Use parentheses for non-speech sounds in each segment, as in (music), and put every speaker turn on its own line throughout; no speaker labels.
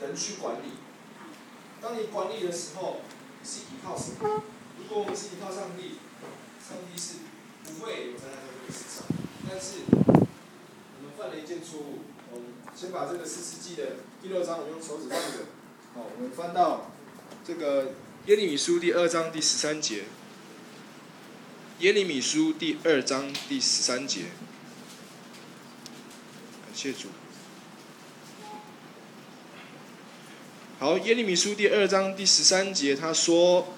人去管理。当你管理的时候，是依靠什么？如果我们是依靠上帝，上帝是不会有灾难在这个世上。但是我们犯了一件错误。我们先把这个士师记的第六章，我们用手指放着。好，我们翻到这个耶利米书第二章第十三节。耶利米书第二章第十三节。感谢主。好，耶利米书第二章第十三节，他说：“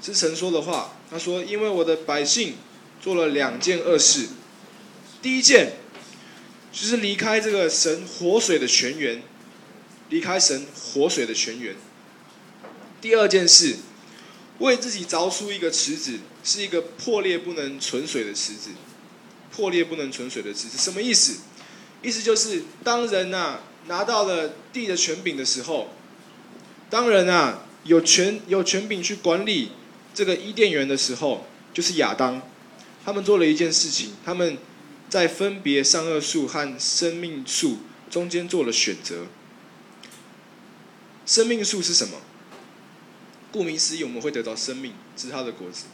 是神说的话。他说，因为我的百姓做了两件恶事。第一件，就是离开这个神活水的泉源，离开神活水的泉源。第二件事，为自己凿出一个池子，是一个破裂不能存水的池子。破裂不能存水的池子，什么意思？意思就是，当人呐、”拿到了地的权柄的时候，当人啊有权有权柄去管理这个伊甸园的时候，就是亚当，他们做了一件事情，他们在分别善恶树和生命树中间做了选择。生命树是什么？顾名思义，我们会得到生命，是它的果子。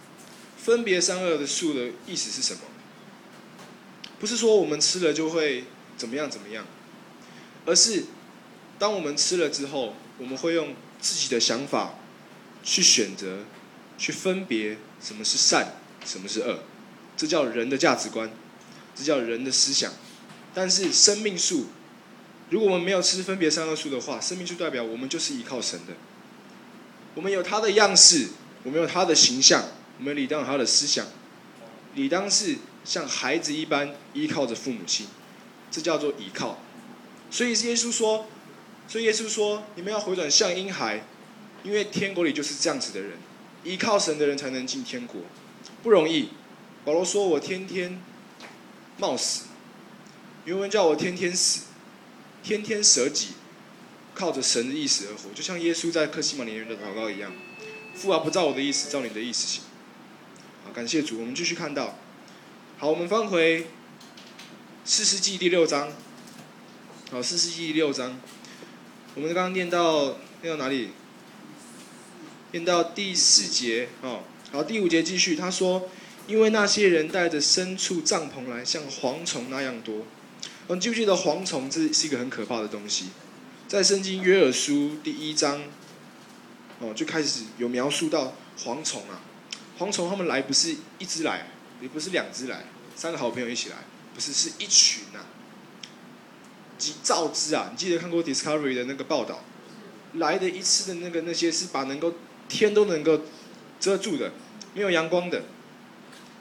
分别善恶的树的意思是什么？不是说我们吃了就会怎么样怎么样。而是，当我们吃了之后，我们会用自己的想法去选择、去分别什么是善，什么是恶，这叫人的价值观，这叫人的思想。但是生命树，如果我们没有吃分别善恶树的话，生命树代表我们就是依靠神的，我们有他的样式，我们有他的形象，我们理当有他的思想，理当是像孩子一般依靠着父母亲，这叫做依靠。所以耶稣说，所以耶稣说，你们要回转向婴孩，因为天国里就是这样子的人，依靠神的人才能进天国，不容易。保罗说我天天冒死，原文叫我天天死，天天舍己，靠着神的意思而活，就像耶稣在克西马尼园的祷告一样。父啊，不照我的意思，照你的意思行。好，感谢主，我们继续看到。好，我们翻回士师记第六章。好，士师记六章，我们刚刚念到念到哪里？念到第四节。哦，好，第五节继续。他说：“因为那些人带着牲畜帐篷来，像蝗虫那样多。”我们记不记得蝗虫这是一个很可怕的东西？在圣经约尔书第一章，哦，就开始有描述到蝗虫啊。蝗虫他们来不是一只来，也不是两只来，三个好朋友一起来，不是，是一群、啊。几兆只啊！你记得看过 Discovery 的那个报道？来的一次的那个那些是把能够天都能够遮住的，没有阳光的，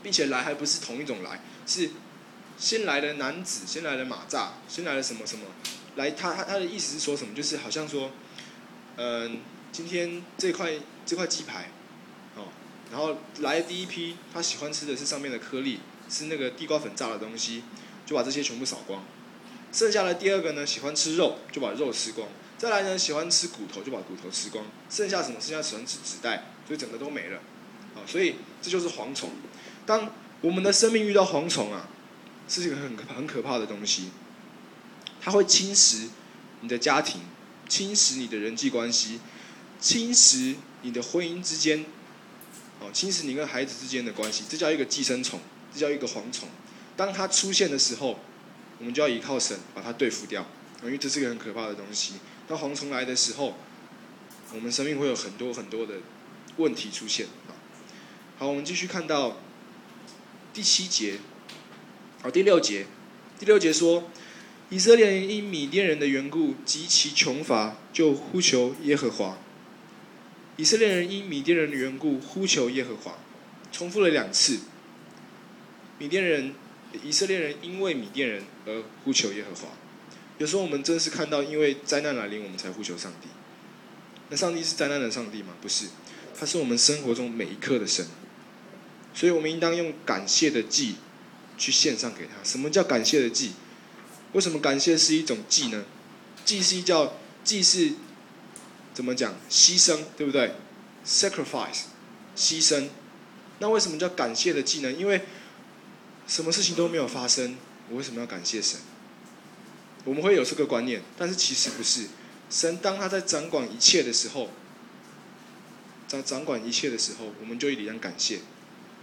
并且来还不是同一种来，是先来的男子，先来的马扎，先来的什么什么？来，他他他的意思是说什么？就是好像说，嗯、今天这块这块鸡排，哦，然后来第一批，他喜欢吃的是上面的颗粒，是那个地瓜粉炸的东西，就把这些全部扫光。剩下的第二个呢，喜欢吃肉，就把肉吃光。再来呢，喜欢吃骨头，就把骨头吃光。剩下什么？剩下喜欢吃纸袋，所以整个都没了。啊，所以这就是蝗虫。当我们的生命遇到蝗虫啊，是一个很很可怕的东西。它会侵蚀你的家庭，侵蚀你的人际关系，侵蚀你的婚姻之间，哦，侵蚀你跟孩子之间的关系。这叫一个寄生虫，这叫一个蝗虫。当它出现的时候，我们就要依靠神把它对付掉，因为这是个很可怕的东西。当蝗虫来的时候，我们生命会有很多很多的问题出现啊。好，我们继续看到第七节，好，第六节，第六节说，以色列人因米甸人的缘故极其穷乏，就呼求耶和华。以色列人因米甸人的缘故呼求耶和华，重复了两次。米甸人。以色列人因为米甸人而呼求耶和华。有时候我们真是看到，因为灾难来临，我们才呼求上帝。那上帝是灾难的上帝吗？不是，他是我们生活中每一刻的神。所以我们应当用感谢的祭去献上给他。什么叫感谢的祭？为什么感谢是一种祭呢？祭是叫祭是怎么讲？牺牲，对不对？Sacrifice，牺牲。那为什么叫感谢的祭呢？因为什么事情都没有发生，我为什么要感谢神？我们会有这个观念，但是其实不是。神当他在掌管一切的时候，掌掌管一切的时候，我们就一定要感谢。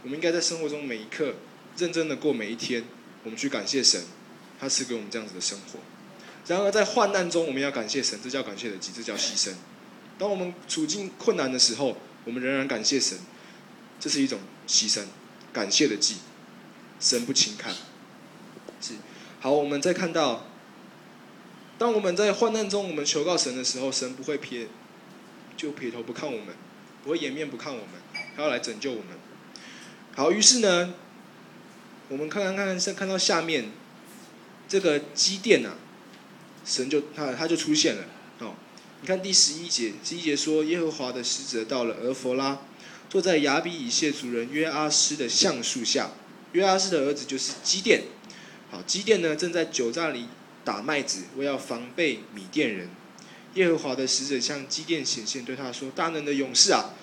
我们应该在生活中每一刻认真的过每一天，我们去感谢神，他赐给我们这样子的生活。然而在患难中，我们要感谢神，这叫感谢的祭，这叫牺牲。当我们处境困难的时候，我们仍然感谢神，这是一种牺牲，感谢的祭，神不轻看。是，好，我们再看到。当我们在患难中，我们求告神的时候，神不会撇，就撇头不看我们，不会掩面不看我们，他要来拯救我们。好，于是呢，我们看看看看，看到下面这个基甸啊，神就他他就出现了。哦，你看第十一节，十一节说，耶和华的使者到了俄弗拉，坐在亚比以谢族人约阿施的橡树下。约阿斯的儿子就是基甸。好，基甸呢正在酒榨里。打麦子，为要防备米甸人。耶和华的使者向基甸显现，对他说：“大能的勇士啊，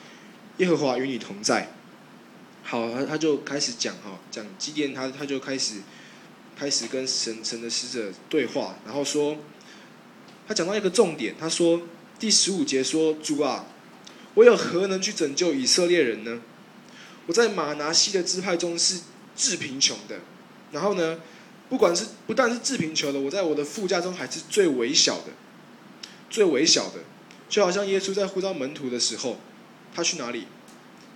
耶和华与你同在。”好，他他就开始讲哈，讲基甸，他他就开始开始跟神神的使者对话，然后说，他讲到一个重点，他说第十五节说：“主啊，我有何能去拯救以色列人呢？我在玛拿西的支派中是致贫穷的。”然后呢？不管是不但是致贫穷的，我在我的副驾中还是最微小的，最微小的，就好像耶稣在呼召门徒的时候，他去哪里？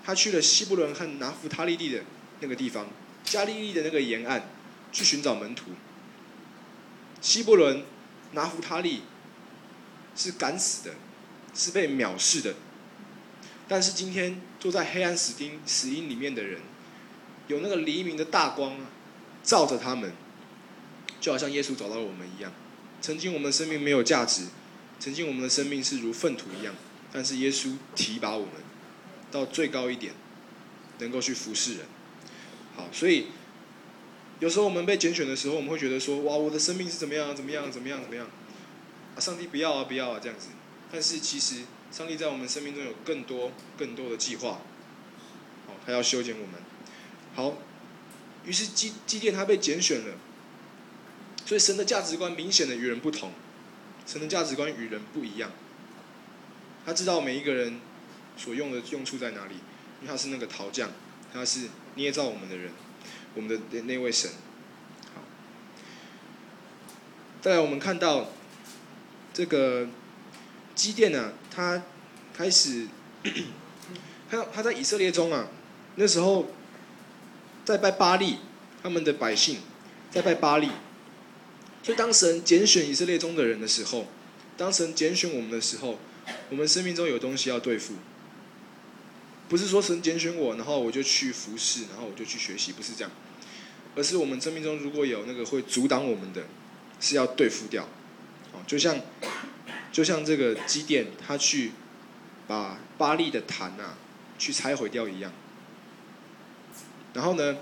他去了西布伦和拿弗他利地的那个地方，加利利的那个沿岸，去寻找门徒。西布伦、拿弗他利是敢死的，是被藐视的，但是今天坐在黑暗死钉死因里面的人，有那个黎明的大光啊照着他们。就好像耶稣找到了我们一样，曾经我们的生命没有价值，曾经我们的生命是如粪土一样，但是耶稣提拔我们到最高一点，能够去服侍人。好，所以有时候我们被拣选的时候，我们会觉得说：哇，我的生命是怎么样？怎么样？怎么样？怎么样？啊，上帝不要啊，不要啊，这样子。但是其实上帝在我们生命中有更多、更多的计划。好，他要修剪我们。好，于是基基甸他被拣选了。所以神的价值观明显的与人不同，神的价值观与人不一样。他知道每一个人所用的用处在哪里，因为他是那个陶匠，他是捏造我们的人，我们的那那位神。好，再来我们看到这个基甸呢，他开始，(coughs) 他他在以色列中啊，那时候在拜巴力，他们的百姓在拜巴力。所以，当神拣选以色列中的人的时候，当神拣选我们的时候，我们生命中有东西要对付。不是说神拣选我，然后我就去服侍，然后我就去学习，不是这样。而是我们生命中如果有那个会阻挡我们的，是要对付掉。哦，就像就像这个基甸，他去把巴力的坛啊，去拆毁掉一样。然后呢，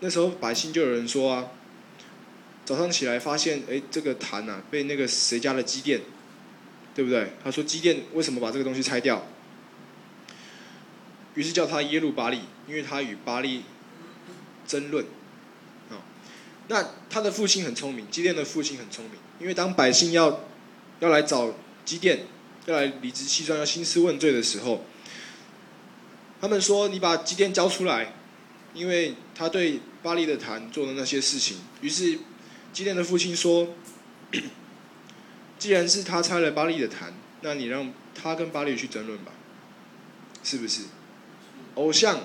那时候百姓就有人说啊。早上起来发现，哎，这个坛呐被那个谁家的基甸，对不对？他说基甸为什么把这个东西拆掉？于是叫他耶路巴利，因为他与巴利争论。啊，那他的父亲很聪明，基甸的父亲很聪明，因为当百姓要要来找基甸，要来理直气壮，要兴师问罪的时候，他们说：“你把基甸交出来，因为他对巴利的坛做的那些事情。”于是。基甸的父亲说：“既然是他拆了巴利的坛，那你让他跟巴利去争论吧，是不是？偶像，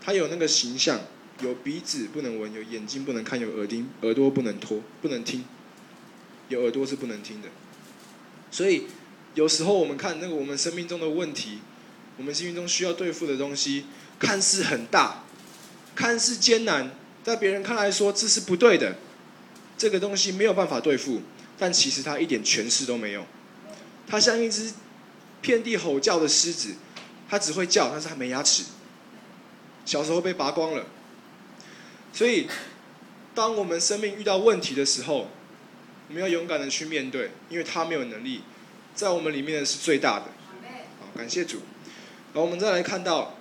他有那个形象，有鼻子不能闻，有眼睛不能看，有耳钉耳朵不能脱不能听，有耳朵是不能听的。所以有时候我们看那个我们生命中的问题，我们生命中需要对付的东西，看似很大，看似艰难，在别人看来说这是不对的。”这个东西没有办法对付，但其实它一点权势都没有。它像一只遍地吼叫的狮子，它只会叫，但是它没牙齿。小时候被拔光了。所以，当我们生命遇到问题的时候，我们要勇敢的去面对，因为它没有能力，在我们里面的是最大的。好，感谢主。好，我们再来看到，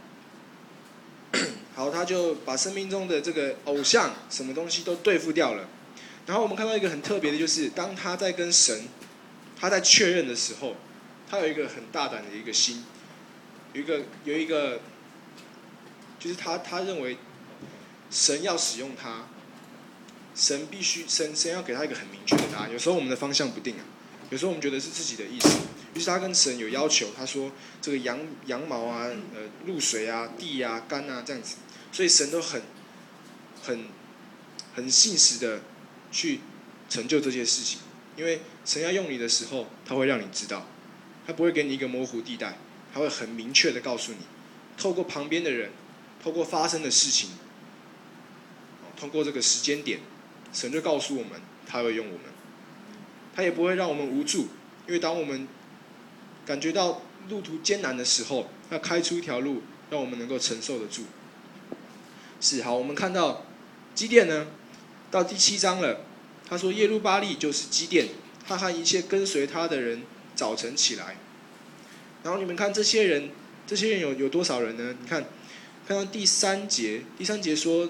好，他就把生命中的这个偶像什么东西都对付掉了。然后我们看到一个很特别的，就是当他在跟神，他在确认的时候，他有一个很大胆的一个心，有一个有一个，就是他他认为神要使用他，神必须神神要给他一个很明确的答案。有时候我们的方向不定啊，有时候我们觉得是自己的意思。于是他跟神有要求，他说这个羊羊毛啊，呃，露水啊，地啊，干啊，这样子，所以神都很很很信实的。去成就这些事情，因为神要用你的时候，他会让你知道，他不会给你一个模糊地带，他会很明确的告诉你，透过旁边的人，透过发生的事情，通过这个时间点，神就告诉我们，他会用我们，他也不会让我们无助，因为当我们感觉到路途艰难的时候，要开出一条路，让我们能够承受得住。是好，我们看到基甸呢？到第七章了，他说耶路巴力就是基甸，他和一切跟随他的人早晨起来。然后你们看这些人，这些人有有多少人呢？你看，看到第三节，第三节说，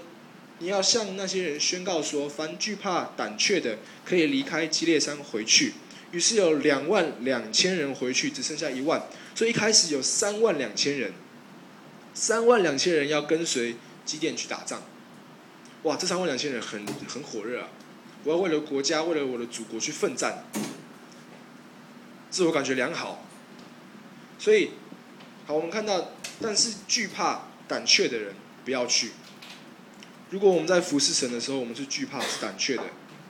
你要向那些人宣告说，凡惧怕胆怯的，可以离开基列山回去。于是有两万两千人回去，只剩下一万，所以一开始有三万两千人，三万两千人要跟随基甸去打仗。哇，这三万两千人很很火热啊！我要为了国家，为了我的祖国去奋战，自我感觉良好。所以，好，我们看到，但是惧怕、胆怯的人不要去。如果我们在服侍神的时候，我们是惧怕、是胆怯的，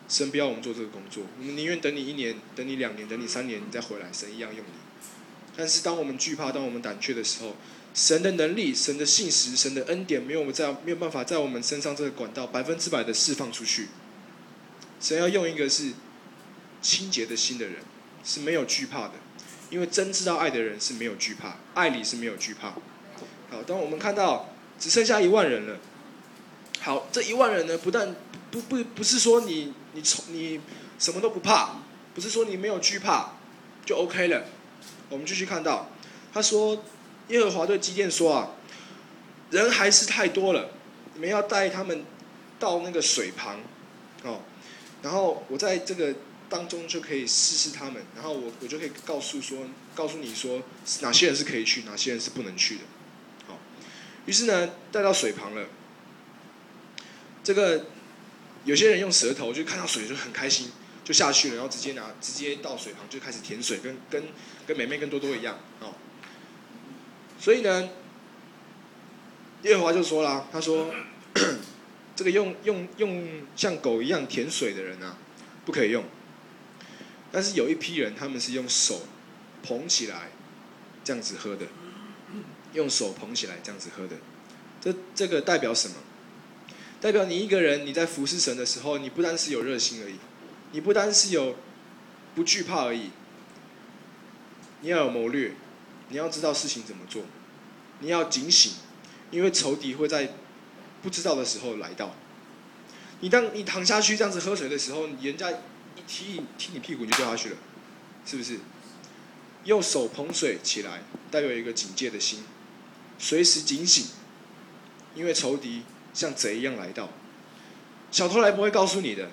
神不要我们做这个工作。我们宁愿等你一年，等你两年，等你三年，你再回来，神一样用你。但是，当我们惧怕、当我们胆怯的时候，神的能力、神的信实、神的恩典，没有我们在没有办法在我们身上这个管道百分之百的释放出去。神要用一个是清洁的心的人，是没有惧怕的，因为真知道爱的人是没有惧怕，爱里是没有惧怕。好，当我们看到只剩下一万人了，好，这一万人呢，不但不不不是说你你从你什么都不怕，不是说你没有惧怕就 OK 了。我们继续看到，他说。耶和华对基甸说：“啊，人还是太多了，你们要带他们到那个水旁，哦，然后我在这个当中就可以试试他们，然后我我就可以告诉说，告诉你说哪些人是可以去，哪些人是不能去的。好，于是呢，带到水旁了。这个有些人用舌头就看到水就很开心，就下去了，然后直接拿直接到水旁就开始舔水，跟跟跟妹妹跟多多一样，哦。”所以呢，耶和华就说了，他说：“ (clears throat) 这个用用用像狗一样舔水的人啊，不可以用。但是有一批人，他们是用手捧起来这样子喝的，用手捧起来这样子喝的。这这个代表什么？代表你一个人你在服侍神的时候，你不单是有热心而已，你不单是有不惧怕而已，你要有谋略。”你要知道事情怎么做，你要警醒，因为仇敌会在不知道的时候来到。你当你躺下去这样子喝水的时候，人家一踢踢你屁股，你就掉下去了，是不是？用手捧水起来，带有一个警戒的心，随时警醒，因为仇敌像贼一样来到。小偷来不会告诉你的，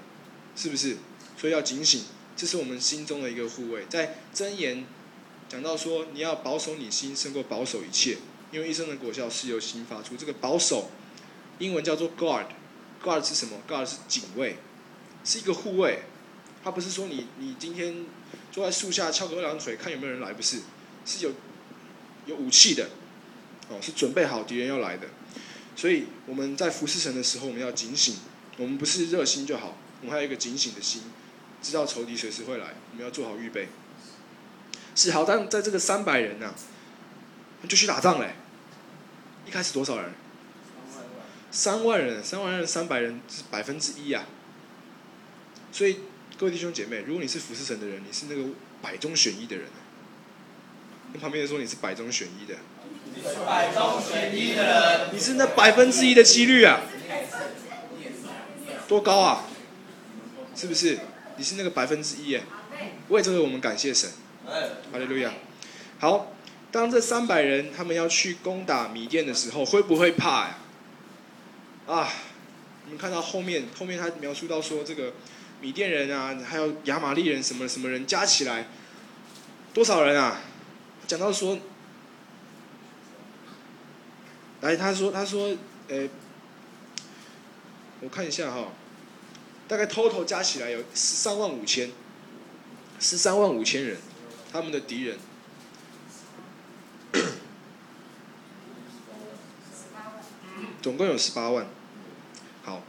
是不是？所以要警醒，这是我们心中的一个护卫，在箴言。讲到说，你要保守你心胜过保守一切，因为一生的果效是由心发出。这个保守，英文叫做 guard，guard 是什么？guard 是警卫，是一个护卫。他不是说你你今天坐在树下翘个二郎腿看有没有人来，不是，是有有武器的，哦，是准备好敌人要来的。所以我们在服侍神的时候，我们要警醒，我们不是热心就好，我们还有一个警醒的心，知道仇敌随时会来，我们要做好预备。是好，但在这个三百人呐、啊，就去打仗嘞。一开始多少人？三万人，三万人，三百人是百分之一啊。所以各位弟兄姐妹，如果你是服侍神的人，你是那个百中选一的人。跟旁边人说你是百中选一的。你是百中选一的人。你是那百分之一的几率啊？多高啊？是不是？你是那个百分之一耶？为这个我们感谢神。哈利路亚。好，当这三百人他们要去攻打米甸的时候，会不会怕呀？啊，你们看到后面，后面他描述到说，这个米甸人啊，还有亚玛利人什么什么人加起来多少人啊？讲到说，来，他说他说，呃，我看一下哈，大概 total 加起来有十三万五千，十三万五千人，他们的敌人。总共有十八万，好，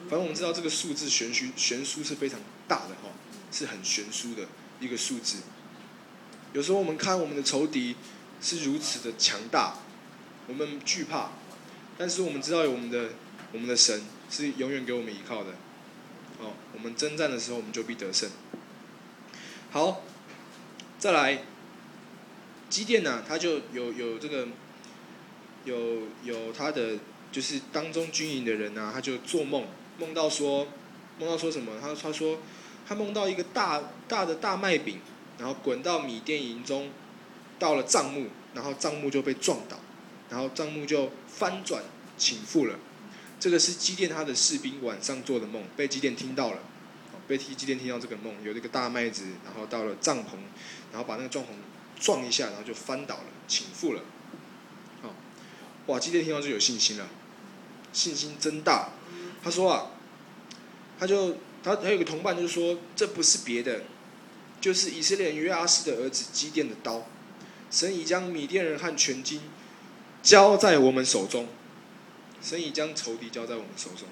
反正我们知道这个数字悬殊悬殊是非常大的哈，是很悬殊的一个数字。有时候我们看我们的仇敌是如此的强大，我们惧怕，但是我们知道有我们的我们的神是永远给我们依靠的，哦，我们征战的时候我们就必得胜。好，再来，基甸呢，他就有有这个。有有他的就是当中军营的人呐、啊，他就做梦，梦到说，梦到说什么？他他说他梦到一个大大的大麦饼，然后滚到米店营中，到了帐幕，然后帐幕就被撞倒，然后帐幕就翻转倾覆了。这个是基甸他的士兵晚上做的梦，被基甸听到了，被基基甸听到这个梦，有这个大麦子，然后到了帐篷，然后把那个帐篷撞一下，然后就翻倒了，倾覆了。哇！基甸听到就有信心了，信心真大。他说啊，他就他还有个同伴就说，这不是别的，就是以色列约阿斯的儿子基甸的刀。神已将米甸人和全军交在我们手中，神已将仇敌交在我们手中。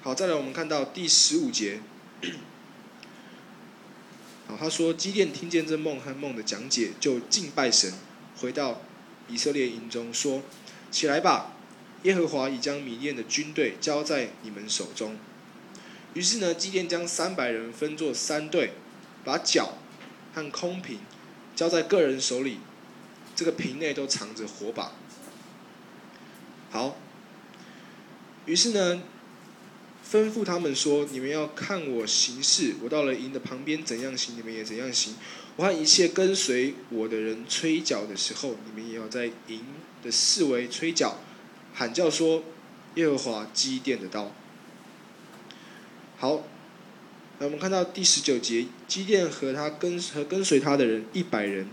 好，再来我们看到第十五节。(coughs) 好，他说基甸听见这梦和梦的讲解，就敬拜神，回到以色列营中说。起来吧，耶和华已将米甸的军队交在你们手中。于是呢，基甸将三百人分作三队，把角和空瓶交在各人手里，这个瓶内都藏着火把。好，于是呢，吩咐他们说：“你们要看我行事，我到了营的旁边怎样行，你们也怎样行。我和一切跟随我的人吹角的时候，你们也要在营。”的四围吹角，喊叫说：“耶和华基甸的刀。”好，那我们看到第十九节，基甸和他跟和跟随他的人一百人，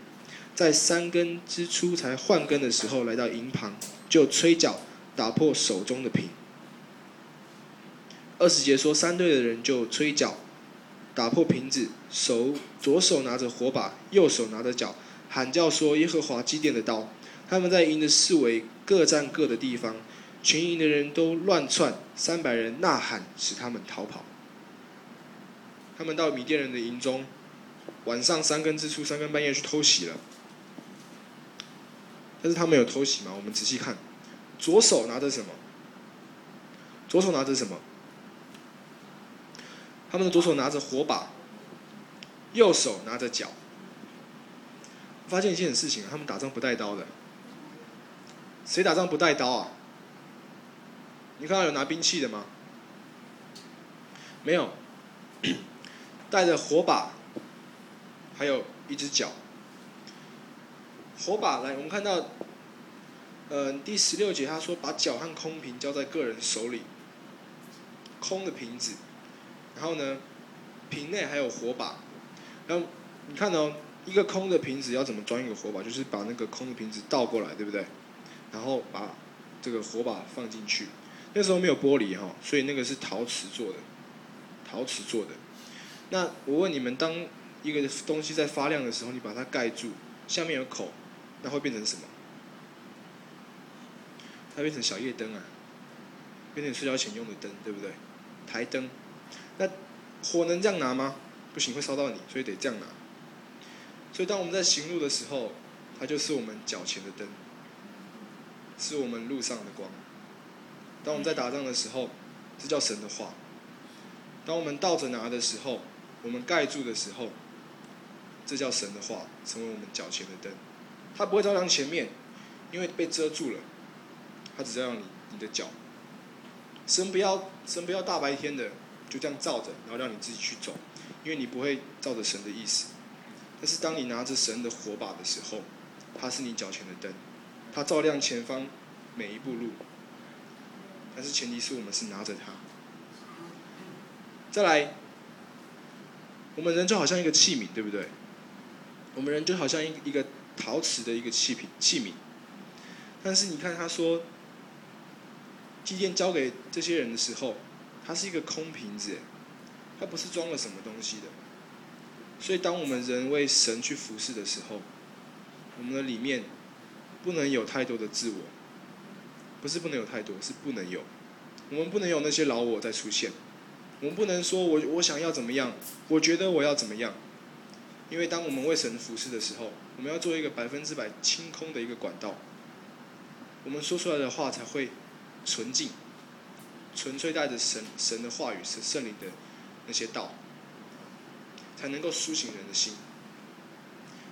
在三更之初才换更的时候，来到营旁，就吹角，打破手中的瓶。二十节说，三队的人就吹角，打破瓶子，手左手拿着火把，右手拿着角，喊叫说：“耶和华基甸的刀。”他们在营的四围各站各的地方，全营的人都乱窜，三百人呐喊，使他们逃跑。他们到米甸人的营中，晚上三更之初，三更半夜去偷袭了。但是他们有偷袭吗？我们仔细看，左手拿着什么？左手拿着什么？他们的左手拿着火把，右手拿着脚。发现一件事情，他们打仗不带刀的。谁打仗不带刀啊？你看到有拿兵器的吗？没有，(clears throat) 带着火把，还有一只脚。火把来，我们看到，呃，第十六节他说，把脚和空瓶交在个人手里，空的瓶子，然后呢，瓶内还有火把。然后你看哦，一个空的瓶子要怎么装一个火把？就是把那个空的瓶子倒过来，对不对？然后把这个火把放进去，那时候没有玻璃哈，所以那个是陶瓷做的，陶瓷做的。那我问你们，当一个东西在发亮的时候，你把它盖住，下面有口，那会变成什么？它变成小夜灯啊，变成睡觉前用的灯，对不对？台灯。那火能这样拿吗？不行，会烧到你，所以得这样拿。所以当我们在行路的时候，它就是我们脚前的灯。是我们路上的光。当我们在打仗的时候，这叫神的话。当我们倒着拿的时候，我们盖住的时候，这叫神的话，成为我们脚前的灯。它不会照亮前面，因为被遮住了。它只照亮你你的脚。神不要神不要大白天的就这样照着，然后让你自己去走，因为你不会照着神的意思。但是当你拿着神的火把的时候，它是你脚前的灯。它照亮前方每一步路，但是前提是我们是拿着它。再来，我们人就好像一个器皿，对不对？我们人就好像一一个陶瓷的一个器皿器皿。但是你看他说，祭奠交给这些人的时候，它是一个空瓶子，它不是装了什么东西的。所以当我们人为神去服侍的时候，我们的里面不能有太多的自我，不是不能有太多，是不能有。我们不能有那些老我在出现，我们不能说我我想要怎么样，我觉得我要怎么样。因为当我们为神服侍的时候，我们要做一个百分之百清空的一个管道，我们说出来的话才会纯净，纯粹带着神神的话语、神圣灵的那些道，才能够苏醒人的心。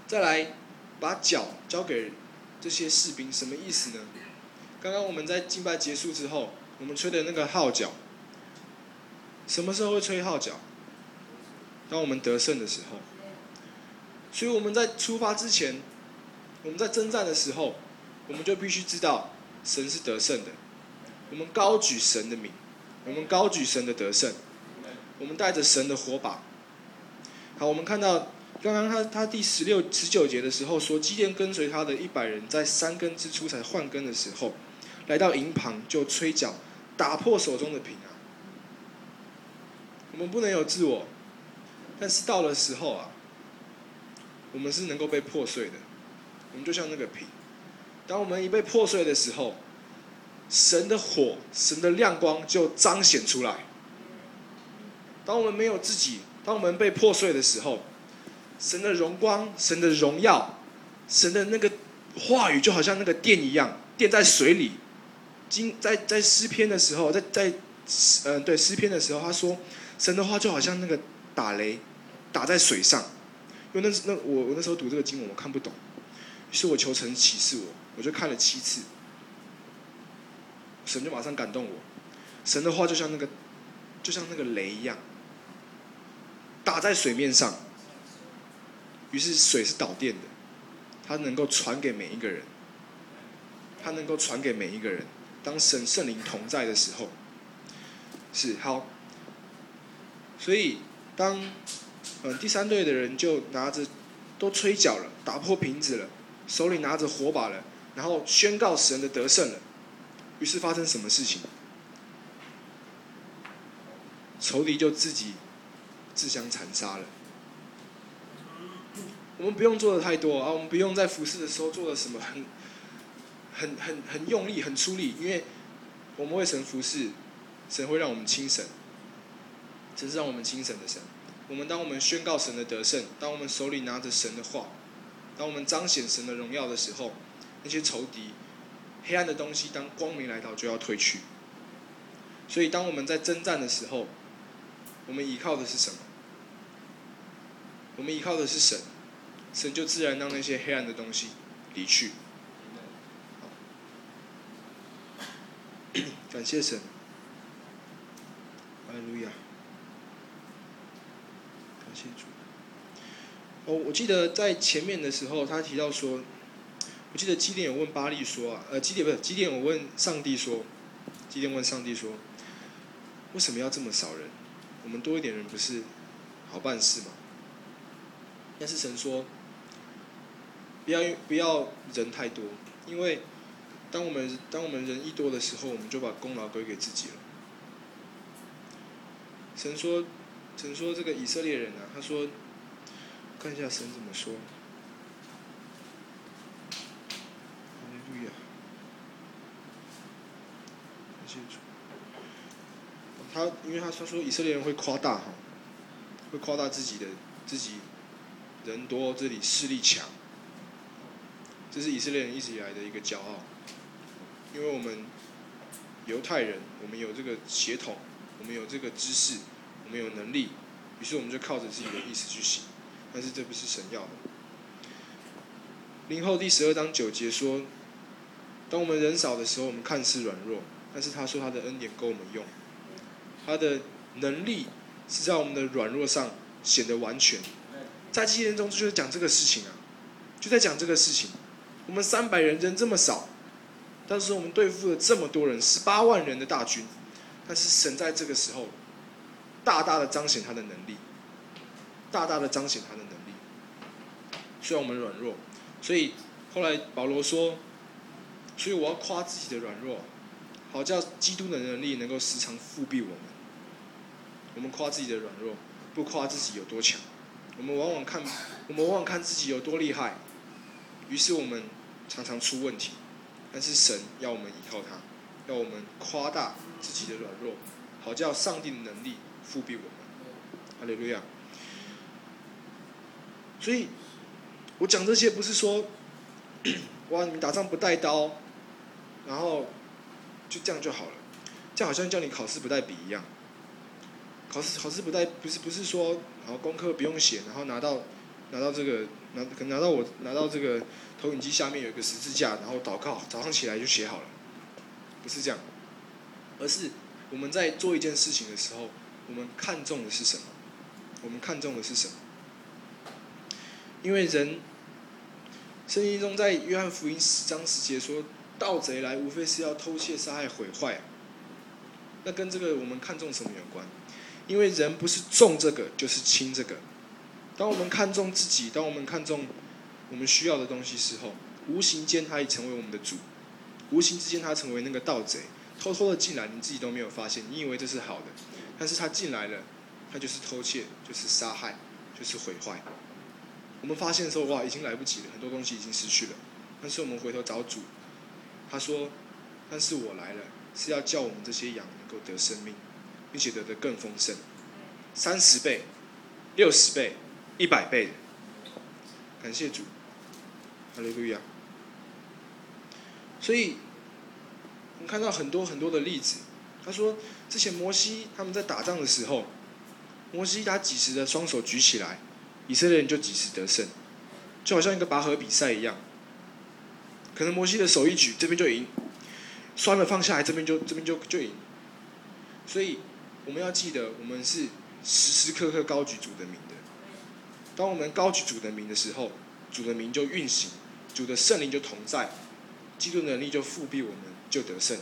再来，把脚交给这些士兵，什么意思呢？刚刚我们在敬拜结束之后，我们吹的那个号角，什么时候会吹号角？当我们得胜的时候。所以我们在出发之前，我们在征战的时候，我们就必须知道神是得胜的。我们高举神的名，我们高举神的得胜，我们带着神的火把。好，我们看到刚刚他他第十六十九节的时候说，基甸跟随他的一百人在三更之初才换更的时候，来到营旁就吹角，打破手中的瓶啊。我们不能有自我，但是到了时候啊。我们是能够被破碎的，我们就像那个瓶。当我们一被破碎的时候，神的火、神的亮光就彰显出来。当我们没有自己，当我们被破碎的时候，神的荣光、神的荣耀、神的那个话语，就好像那个电一样，电在水里。经在在诗篇的时候，在在嗯、对诗篇的时候，他说神的话就好像那个打雷，打在水上。因为那那我我那时候读这个经文我看不懂，于是我求神启示我，我就看了七次，神就马上感动我，神的话就像那个，就像那个雷一样，打在水面上，于是水是导电的，它能够传给每一个人，它能够传给每一个人，当神圣灵同在的时候，是好，所以当。嗯，第三队的人就拿着，都吹角了，打破瓶子了，手里拿着火把了，然后宣告神的得胜了。于是发生什么事情？仇敌就自己自相残杀了。我们不用做的太多啊，我们不用在服侍的时候做了什么很、很、很、很用力、很出力，因为我们为神服侍，神会让我们轻省，神是让我们轻省的神。我们当我们宣告神的得胜，当我们手里拿着神的话，当我们彰显神的荣耀的时候，那些仇敌、黑暗的东西，当光明来到，就要退去。所以，当我们在征战的时候，我们依靠的是什么？我们依靠的是神，神就自然让那些黑暗的东西离去。(coughs) 感谢神，哈利路亚。清楚。哦，我记得在前面的时候，他提到说，我记得基甸有问巴力说啊，呃，基甸不是基甸，我问上帝说，基甸问上帝说，为什么要这么少人？我们多一点人不是好办事吗？但是神说，不要不要人太多，因为当我们当我们人一多的时候，我们就把功劳归给自己了。神说。神说：“这个以色列人啊，他说，看一下神怎么说。哈利路亚，很他因为他他说以色列人会夸大哈，会夸大自己的自己人多，这里势力强，这是以色列人一直以来的一个骄傲。因为我们犹太人，我们有这个血统，我们有这个知识。”我们有能力，于是我们就靠着自己的意思去行，但是这不是神要的。林后第十二章九节说：“当我们人少的时候，我们看似软弱，但是他说他的恩典够我们用，他的能力是在我们的软弱上显得完全。”在基甸中就是讲这个事情啊，就在讲这个事情。我们三百人人这么少，但是我们对付了这么多人，十八万人的大军，但是神在这个时候。大大的彰显他的能力，大大的彰显他的能力。虽然我们软弱，所以后来保罗说，所以我要夸自己的软弱，好叫基督的能力能够时常复庇我们。我们夸自己的软弱，不夸自己有多强。我们往往看，我们往往看自己有多厉害，于是我们常常出问题。但是神要我们依靠他，要我们夸大自己的软弱，好叫上帝的能力复庇我们。哈利路亚。所以。我讲这些不是说，哇，你们打仗不带刀，然后就这样就好了，这好像叫你考试不带笔一样。考试考试不带不是不是说，然后功课不用写，然后拿到拿到这个拿可能拿到我拿到这个投影机下面有一个十字架，然后祷告，早上起来就写好了，不是这样，而是我们在做一件事情的时候，我们看重的是什么？我们看重的是什么？因为人，圣经中在约翰福音十章十节说，盗贼来无非是要偷窃、杀害、毁坏。那跟这个我们看重什么有关？因为人不是重这个，就是轻这个。当我们看重自己，当我们看重我们需要的东西时候，无形间他已成为我们的主，无形之间他成为那个盗贼，偷偷的进来，你自己都没有发现，你以为这是好的，但是他进来了，他就是偷窃，就是杀害，就是毁坏。我们发现的时候，哇，已经来不及了，很多东西已经失去了。但是我们回头找主，他说：“但是我来了，是要叫我们这些羊能够得生命，并且得的更丰盛，三十倍、六十倍、一百倍。”感谢主，哈利路亚。所以，我们看到很多很多的例子。他说，之前摩西他们在打仗的时候，摩西他几时的双手举起来。以色列人就几时得胜，就好像一个拔河比赛一样。可能摩西的手一举，这边就赢；酸了放下来，这边就这边就就赢。所以我们要记得，我们是时时刻刻高举主的名的。当我们高举主的名的时候，主的名就运行，主的圣灵就同在，基督能力就复辟我们，就得胜。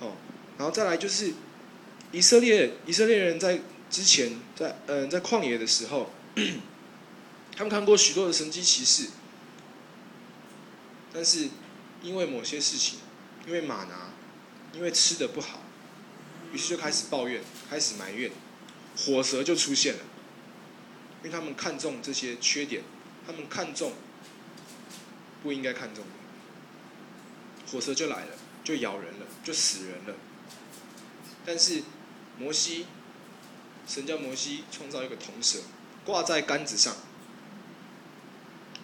哦，然后再来就是以色列以色列人在。之前在嗯、在旷野的时候，(coughs) 他们看过许多的神迹奇事，但是因为某些事情，因为马拿，因为吃的不好，于是就开始抱怨，开始埋怨，火蛇就出现了，因为他们看重这些缺点，他们看重不应该看重的，火蛇就来了，就咬人了，就死人了，但是摩西。神叫摩西创造一个铜蛇，挂在杆子上，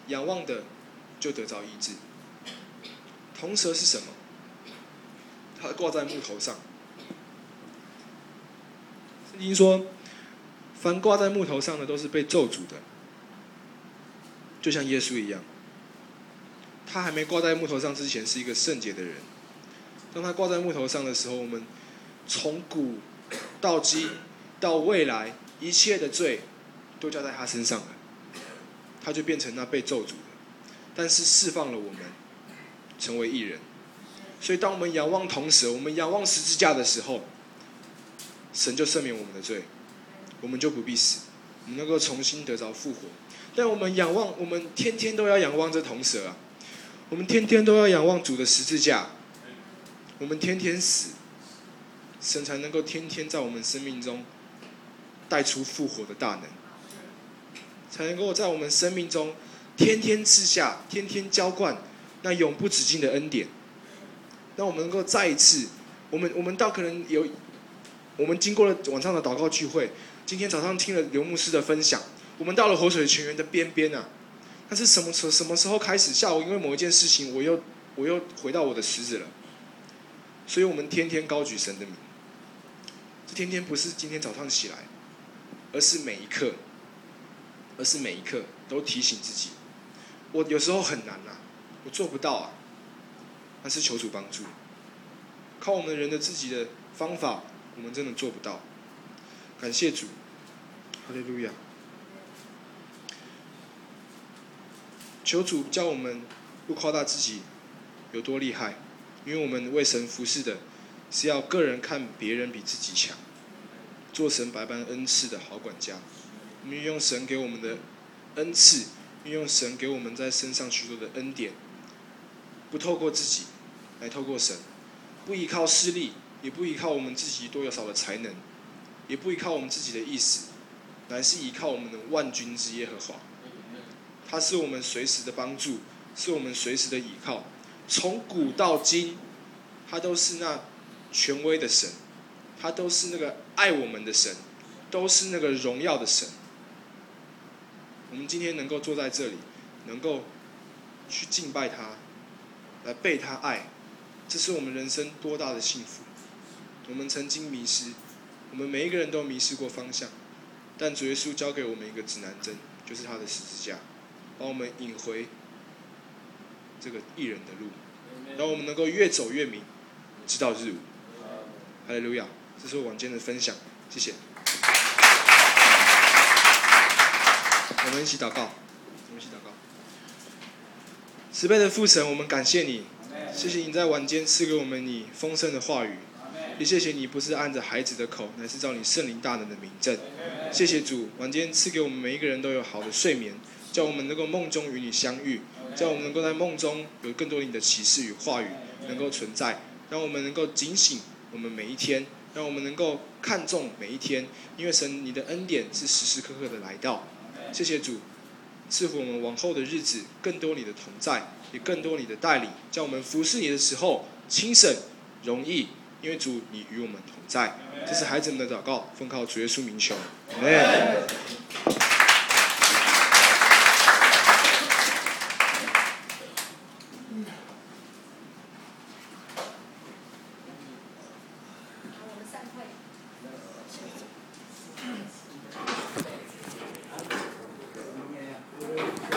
仰望的就得着医治。铜蛇是什么？它挂在木头上。圣经说，凡挂在木头上的都是被咒诅的，就像耶稣一样。他还没挂在木头上之前是一个圣洁的人。当他挂在木头上的时候，我们从古到今。到未来，一切的罪都交在他身上了，他就变成那被咒诅的，但是释放了我们，成为义人。所以，当我们仰望铜蛇，我们仰望十字架的时候，神就赦免我们的罪，我们就不必死，我们能够重新得着复活。但我们仰望，我们天天都要仰望这铜蛇啊，我们天天都要仰望主的十字架，我们天天死，神才能够天天在我们生命中。带出复活的大能，才能够在我们生命中天天赐下、天天浇灌那永不止境的恩典。让我们能够再一次，我们我们到可能有，我们经过了晚上的祷告聚会，今天早上听了刘牧师的分享，我们到了活水泉源的边边啊。但是什么时什么时候开始？下午因为某一件事情，我又我又回到我的池子了。所以我们天天高举神的名，这天天不是今天早上起来。而是每一刻，而是每一刻都提醒自己，我有时候很难呐、做不到啊，但是求主帮助，靠我们人的自己的方法，我们真的做不到。感谢主，哈利路亚。求主教我们不夸大自己有多厉害，因为我们为神服侍的，是要个人看别人比自己强。做神百般恩赐的好管家。运用神给我们的恩赐，运用神给我们在身上许多的恩典，不透过自己，来透过神，不依靠势力，也不依靠我们自己多有少的才能，也不依靠我们自己的意思，乃是依靠我们的万军之耶和华。他是我们随时的帮助，是我们随时的依靠。从古到今，他都是那权威的神，他都是那个爱我们的神，都是那个荣耀的神。我们今天能够坐在这里，能够去敬拜他，来被他爱，这是我们人生多大的幸福！我们曾经迷失，我们每一个人都迷失过方向，但主耶稣交给我们一个指南针，就是他的十字架。把我们引回这个艺人的路，让我们能够越走越明，直到日午。哈利路亚！这是我晚间的分享，谢谢。我们一起祷告。慈悲的父神，我们感谢你，谢谢你在晚间赐给我们你丰盛的话语，也谢谢你不是按着孩子的口，乃是照你圣灵大能的名证。谢谢主，晚间赐给我们每一个人都有好的睡眠。叫我们能够梦中与你相遇，叫我们能够在梦中有更多你的启示与话语能够存在，让我们能够警醒我们每一天，让我们能够看重每一天，因为神你的恩典是时时刻刻的来到。谢谢主，赐福我们往后的日子更多你的同在，也更多你的带领，叫我们服侍你的时候轻省容易，因为主你与我们同在。这是孩子们的祷告，奉靠主耶稣名求，